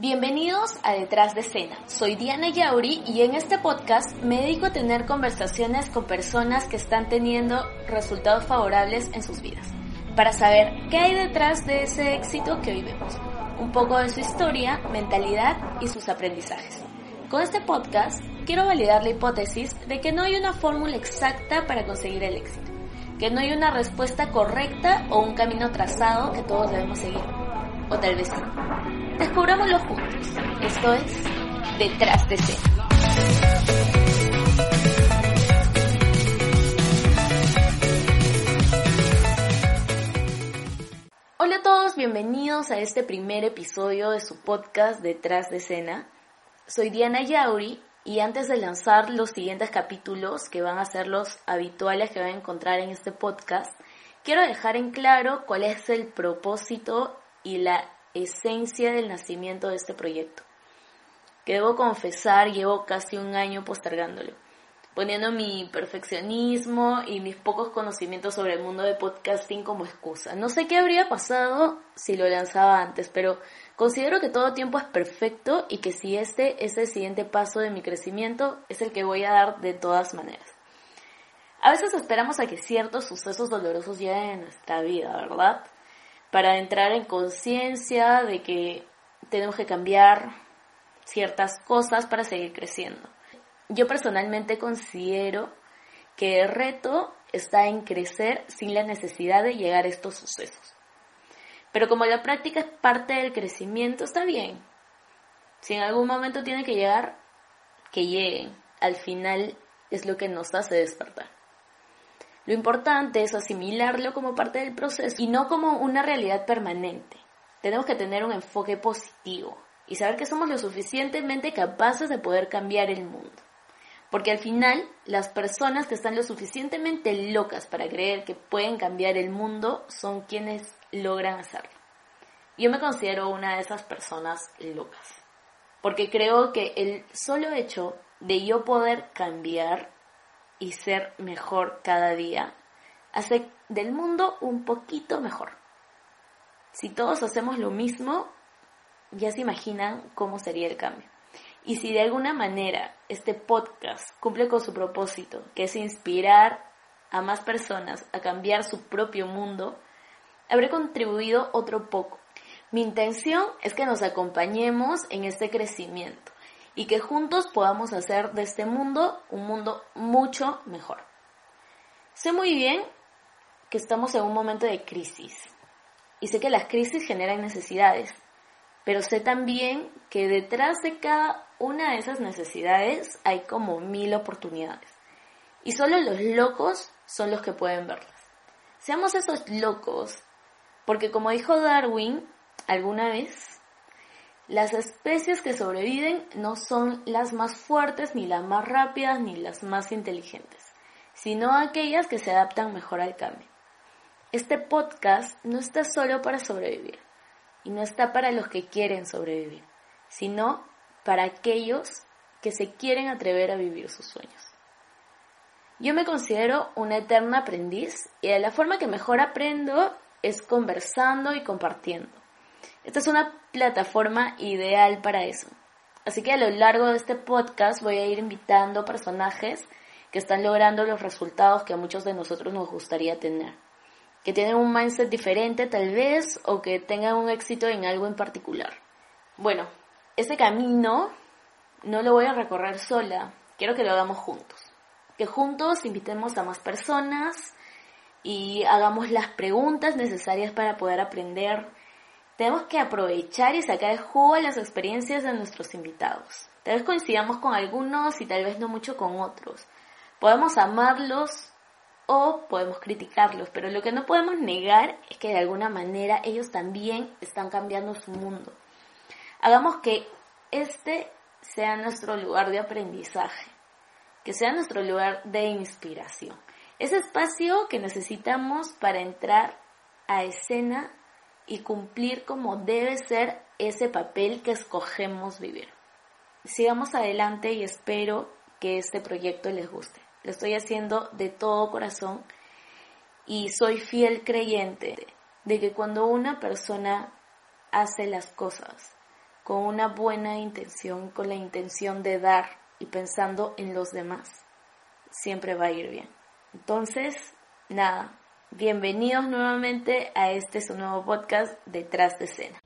Bienvenidos a Detrás de Escena. Soy Diana Yauri y en este podcast me dedico a tener conversaciones con personas que están teniendo resultados favorables en sus vidas, para saber qué hay detrás de ese éxito que hoy vemos, un poco de su historia, mentalidad y sus aprendizajes. Con este podcast quiero validar la hipótesis de que no hay una fórmula exacta para conseguir el éxito, que no hay una respuesta correcta o un camino trazado que todos debemos seguir, o tal vez sí. Descubrámoslo juntos. Esto es Detrás de Escena. Hola a todos, bienvenidos a este primer episodio de su podcast Detrás de Escena. Soy Diana Yauri y antes de lanzar los siguientes capítulos, que van a ser los habituales que van a encontrar en este podcast, quiero dejar en claro cuál es el propósito y la esencia del nacimiento de este proyecto, que debo confesar llevo casi un año postergándolo, poniendo mi perfeccionismo y mis pocos conocimientos sobre el mundo de podcasting como excusa. No sé qué habría pasado si lo lanzaba antes, pero considero que todo tiempo es perfecto y que si este es el siguiente paso de mi crecimiento, es el que voy a dar de todas maneras. A veces esperamos a que ciertos sucesos dolorosos lleguen a nuestra vida, ¿verdad? Para entrar en conciencia de que tenemos que cambiar ciertas cosas para seguir creciendo. Yo personalmente considero que el reto está en crecer sin la necesidad de llegar a estos sucesos. Pero como la práctica es parte del crecimiento, está bien. Si en algún momento tiene que llegar, que lleguen. Al final es lo que nos hace despertar. Lo importante es asimilarlo como parte del proceso y no como una realidad permanente. Tenemos que tener un enfoque positivo y saber que somos lo suficientemente capaces de poder cambiar el mundo. Porque al final, las personas que están lo suficientemente locas para creer que pueden cambiar el mundo son quienes logran hacerlo. Yo me considero una de esas personas locas. Porque creo que el solo hecho de yo poder cambiar y ser mejor cada día hace del mundo un poquito mejor. Si todos hacemos lo mismo, ya se imaginan cómo sería el cambio. Y si de alguna manera este podcast cumple con su propósito, que es inspirar a más personas a cambiar su propio mundo, habré contribuido otro poco. Mi intención es que nos acompañemos en este crecimiento y que juntos podamos hacer de este mundo un mundo mucho mejor. Sé muy bien que estamos en un momento de crisis y sé que las crisis generan necesidades, pero sé también que detrás de cada una de esas necesidades hay como mil oportunidades y solo los locos son los que pueden verlas. Seamos esos locos, porque como dijo Darwin alguna vez, las especies que sobreviven no son las más fuertes, ni las más rápidas, ni las más inteligentes, sino aquellas que se adaptan mejor al cambio. Este podcast no está solo para sobrevivir, y no está para los que quieren sobrevivir, sino para aquellos que se quieren atrever a vivir sus sueños. Yo me considero una eterna aprendiz y la forma que mejor aprendo es conversando y compartiendo. Esta es una plataforma ideal para eso. Así que a lo largo de este podcast voy a ir invitando personajes que están logrando los resultados que a muchos de nosotros nos gustaría tener. Que tienen un mindset diferente tal vez o que tengan un éxito en algo en particular. Bueno, ese camino no lo voy a recorrer sola, quiero que lo hagamos juntos. Que juntos invitemos a más personas y hagamos las preguntas necesarias para poder aprender tenemos que aprovechar y sacar el jugo a las experiencias de nuestros invitados. Tal vez coincidamos con algunos y tal vez no mucho con otros. Podemos amarlos o podemos criticarlos, pero lo que no podemos negar es que de alguna manera ellos también están cambiando su mundo. Hagamos que este sea nuestro lugar de aprendizaje, que sea nuestro lugar de inspiración. Ese espacio que necesitamos para entrar a escena y cumplir como debe ser ese papel que escogemos vivir. Sigamos adelante y espero que este proyecto les guste. Lo estoy haciendo de todo corazón y soy fiel creyente de que cuando una persona hace las cosas con una buena intención, con la intención de dar y pensando en los demás, siempre va a ir bien. Entonces, nada, Bienvenidos nuevamente a este su nuevo podcast Detrás de escena.